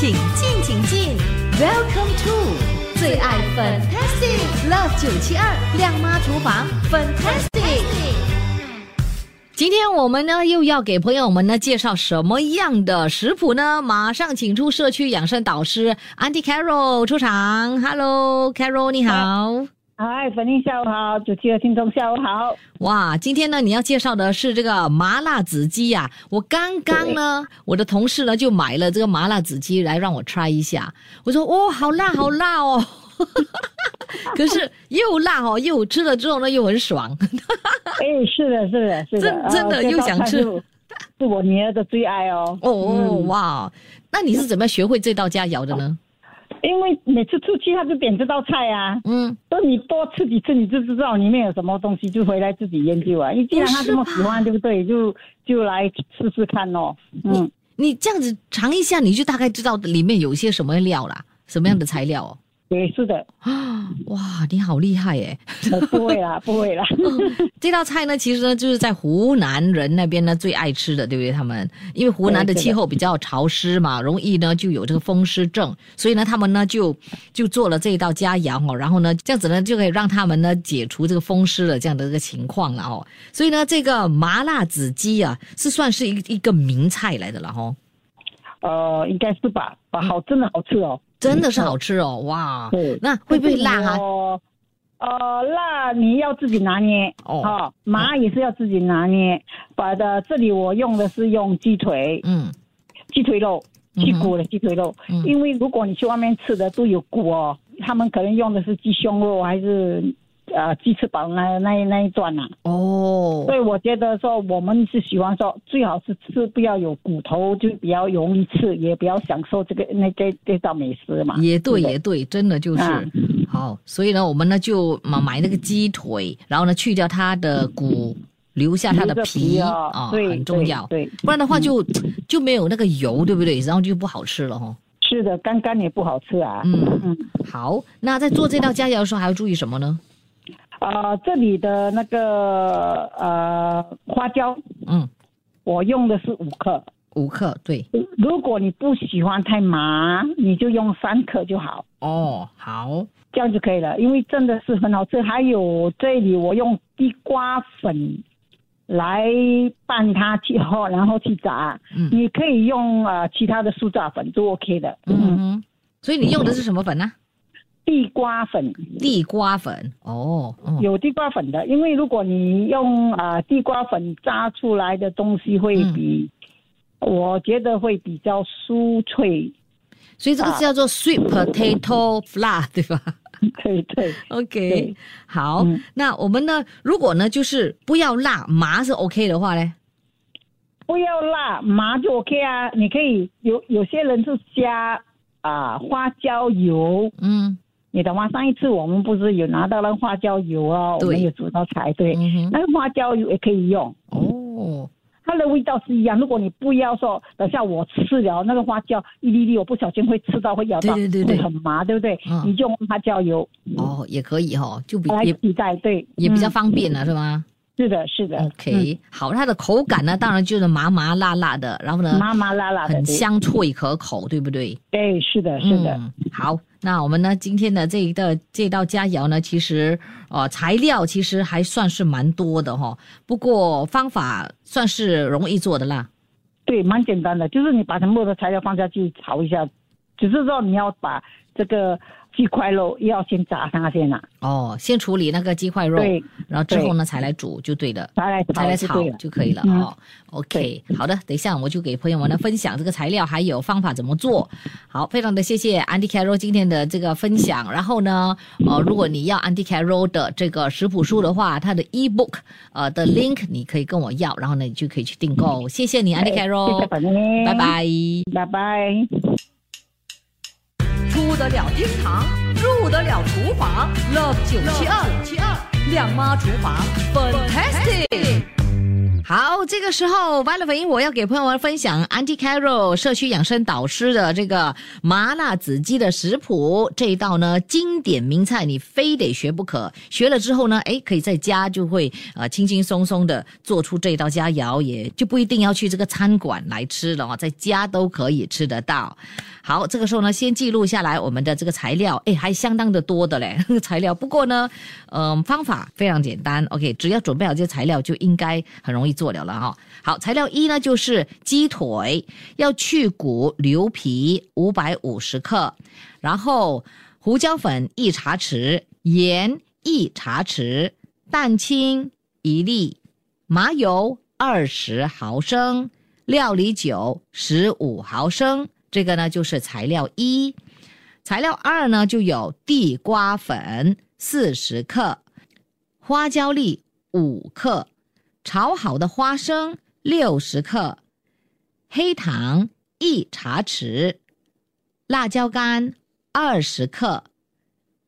请进，请进，Welcome to 最爱 Fantastic Love 九七二亮妈厨房 Fantastic。今天我们呢又要给朋友们呢介绍什么样的食谱呢？马上请出社区养生导师 Auntie Carol 出场。Hello，Carol 你好。嗨，粉玲下午好，主持的听众下午好。哇，今天呢，你要介绍的是这个麻辣子鸡呀、我刚刚呢，我的同事呢就买了这个麻辣子鸡来让我 try 一下。我说，哦，好辣，好辣哦。可是又辣哦，又吃了之后呢又很爽。哎，是的，是的，是的，真真的呃又想吃是是我女儿的最爱哦。哦哦嗯哇，那你是怎么学会这道佳肴的呢？因为每次出去他就点这道菜啊，嗯，说你多吃几次你就知道里面有什么东西，就回来自己研究啊。因为既然他这么喜欢，对不对？就就来试试看哦。嗯，你这样子尝一下，你就大概知道里面有些什么料啦，什么样的材料哦。对，是的，啊，哇，你好厉害耶！呃不会啦，不会啦。这道菜呢，其实呢就是在湖南人那边呢最爱吃的，对不对？他们因为湖南的气候比较潮湿嘛，容易呢就有这个风湿症，所以呢他们呢就就做了这一道佳肴哦，然后呢这样子呢就可以让他们呢解除这个风湿的这样的一个情况了哦。所以呢这个麻辣子鸡啊是算是一一个名菜来的了哦，呃，应该是吧？啊，好，真的好吃哦。真的是好吃哦，哇！对，那会不会辣啊？哦，呃，辣你要自己拿捏哦哦，麻也是要自己拿捏。把的这里我用的是用鸡腿，嗯鸡腿肉，去骨的鸡腿肉。嗯因为如果你去外面吃的都有骨哦，他们可能用的是鸡胸肉还是呃鸡翅膀那那那一段呐、哦所以我觉得说我们是喜欢说最好是吃不要有骨头，就比较容易吃，也比较享受这个那这这道美食嘛。也对，也对，真的就是、啊好。所以呢，我们呢就买买那个鸡腿，然后呢去掉它的骨，留下它的皮哦，啊、对，很重要。对，对不然的话就、就没有那个油，对不对？然后就不好吃了哈、是的，干干也不好吃啊。嗯嗯，好，那在做这道佳肴的时候还要注意什么呢？呃，这里的那个呃花椒，嗯，我用的是五克。五克，对。如果你不喜欢太麻，你就用三克就好，哦，好，这样就可以了。因为真的是很好吃。还有这里我用地瓜粉来拌它去后，然后去炸。嗯你可以用呃其他的酥炸粉都 OK 的。嗯哼。所以你用的是什么粉呢？地瓜粉地瓜粉。哦，哦有地瓜粉的，因为如果你用啊、呃地瓜粉炸出来的东西会比，我觉得会比较酥脆。所以这个是叫做 sweet potato flour，对吧？对对，OK，对好，嗯那我们呢？如果呢，就是不要辣，麻是 OK 的话呢？不要辣，麻就 OK 啊。你可以有有些人是加啊、花椒油，嗯你懂吗？上一次我们不是有拿到那花椒油哦，对。我们有煮到菜，对，嗯，那个花椒油也可以用。哦，它的味道是一样。如果你不要说，等下我吃了那个花椒一粒粒，我不小心会吃到，会咬到，对对对对。会很麻，对不对？嗯。你就用花椒油。哦，也可以哈、哦，就比来也替代，对，也比较嗯方便了，是吗？是的，是的？OK，、好，它的口感呢，当然就是麻麻辣辣的，然后呢嗯，麻麻辣辣的，很，香脆可口，对不对？对，是的，是的，嗯，好，那我们呢今天的这一道这道佳肴呢，其实呃材料其实还算是蛮多的哈、不过方法算是容易做的啦。对，蛮简单的，就是你把全部的材料放下去炒一下，只是说你要把这个鸡块肉要先炸它先啊，哦，先处理那个鸡块肉，对，然后之后呢才来煮就对了。才来才来炒炒就。就可以了、嗯哦。OK，好的，等一下我就给朋友们呢分享这个材料还有方法怎么做。好，非常的谢谢 Andy Carroll 今天的这个分享。然后呢，呃，如果你要 Andy Carroll 的这个食谱书的话，它的 ebook 呃的 link 你可以跟我要，然后呢你就可以去订购。谢谢你 Andy 哎谢 Carroll，谢本人，拜，拜。拜拜。入得了厅堂，入得了厨房，Love 九七二七二亮妈厨房，Fantastic。好，这个时候 v i o l e 我要给朋友们分享 Anticarol 社区养生导师的这个麻辣子鸡的食谱。这一道呢，经典名菜，你非得学不可。学了之后呢，哎，可以在家就会呃轻轻松松的做出这道佳肴，也就不一定要去这个餐馆来吃了哦，在家都可以吃得到。好，这个时候呢，先记录下来我们的这个材料，哎，还相当的多的嘞，材料。不过呢，嗯，方法非常简单，OK，只要准备好这些材料，就应该很容易。做了了哈，好，材料一呢就是鸡腿，要去骨留皮五百五十克，然后胡椒粉一茶匙，盐一茶匙，蛋清一粒，麻油二十毫升，料理酒十五毫升。这个呢就是材料一。材料二呢就有地瓜粉四十克，花椒粒五克。炒好的花生六十克，黑糖一茶匙，辣椒干二十克，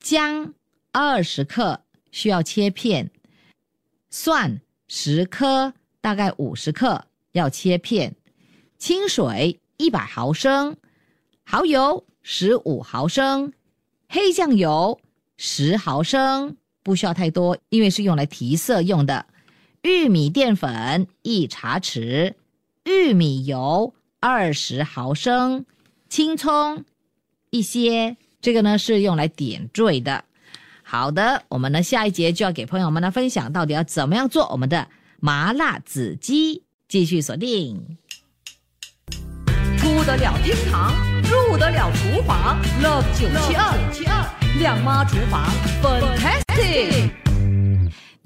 姜二十克需要切片，蒜十颗大概五十克要切片，清水一百毫升，蚝油十五毫升，黑酱油十毫升，不需要太多，因为是用来提色用的。玉米淀粉一茶匙，玉米油二十毫升，青葱一些，这个呢是用来点缀的。好的，我们呢下一节就要给朋友们呢分享到底要怎么样做我们的麻辣子鸡，继续锁定。出得了厅堂，入得了厨房，Love 九七二七二亮妈厨房，Fantastic。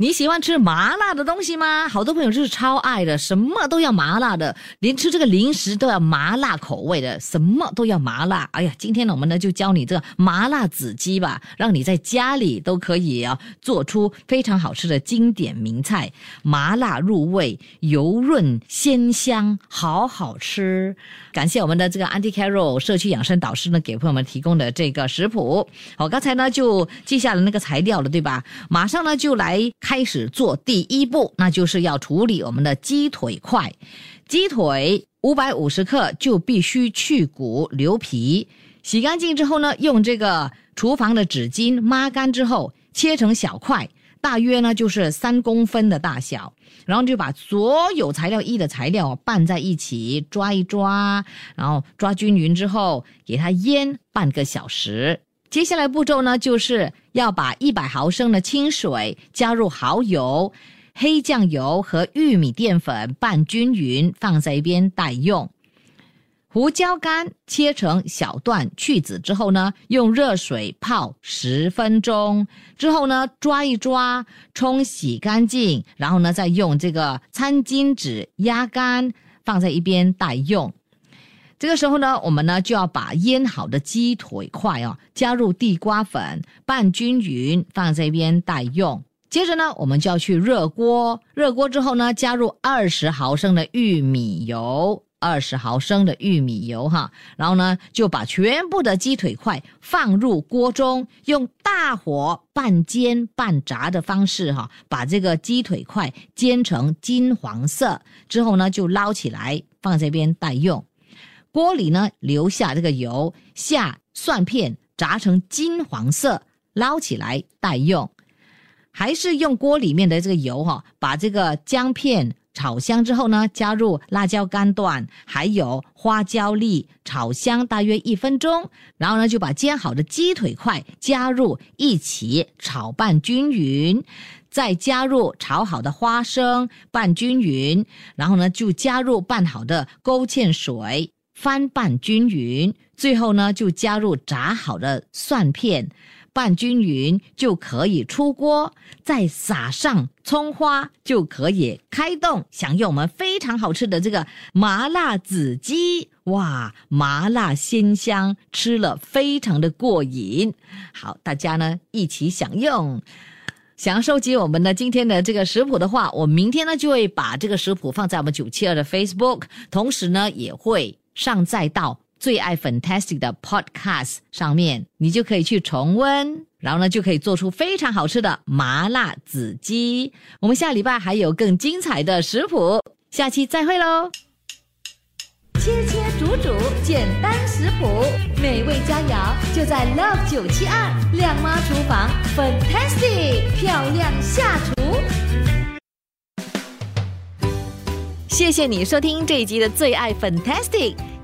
你喜欢吃麻辣的东西吗？好多朋友就是超爱的，什么都要麻辣的，连吃这个零食都要麻辣口味的，什么都要麻辣。哎呀，今天呢，我们呢就教你这个麻辣子鸡吧，让你在家里都可以啊做出非常好吃的经典名菜，麻辣入味，油润鲜香，好好吃。感谢我们的这个 a n t i Carol 社区养生导师呢，给朋友们提供的这个食谱。好，刚才呢就记下了那个材料了，对吧？马上呢就来。开始做第一步，那就是要处理我们的鸡腿块。鸡腿五百五十克，就必须去骨留皮，洗干净之后呢，用这个厨房的纸巾抹干之后，切成小块，大约呢就是三公分的大小。然后就把所有材料一的材料拌在一起，抓一抓，然后抓均匀之后，给它腌半个小时。接下来步骤呢，就是要把一百毫升的清水加入蚝油、黑酱油和玉米淀粉拌均匀，放在一边待用。胡椒干切成小段去籽之后呢，用热水泡十分钟，之后呢抓一抓，冲洗干净，然后呢再用这个餐巾纸压干，放在一边待用。这个时候呢，我们呢就要把腌好的鸡腿块哦加入地瓜粉拌均匀，放在一边待用。接着呢，我们就要去热锅，热锅之后呢，加入二十毫升的玉米油，二十毫升的玉米油哈，然后呢就把全部的鸡腿块放入锅中，用大火半煎半炸的方式哈，把这个鸡腿块煎成金黄色之后呢，就捞起来放在一边待用。锅里呢，留下这个油，下蒜片炸成金黄色，捞起来待用。还是用锅里面的这个油哈，把这个姜片炒香之后呢，加入辣椒干段，还有花椒粒，炒香大约一分钟。然后呢，就把煎好的鸡腿块加入一起炒拌均匀，再加入炒好的花生拌均匀，然后呢，就加入拌好的勾芡水。翻拌均匀，最后呢就加入炸好的蒜片，拌均匀就可以出锅，再撒上葱花就可以开动享用我们非常好吃的这个麻辣子鸡。哇，麻辣鲜香，吃了非常的过瘾。好，大家呢一起享用。想要收集我们的今天的这个食谱的话，我明天呢就会把这个食谱放在我们九七二的 Facebook，同时呢也会。上载到最爱 Fantastic 的 Podcast 上面，你就可以去重温，然后呢就可以做出非常好吃的麻辣子鸡。我们下礼拜还有更精彩的食谱，下期再会喽！切切煮煮，简单食谱，美味佳肴就在 Love 九七二亮妈厨房，Fantastic 漂亮下厨。谢谢你收听这一集的最爱 Fantastic，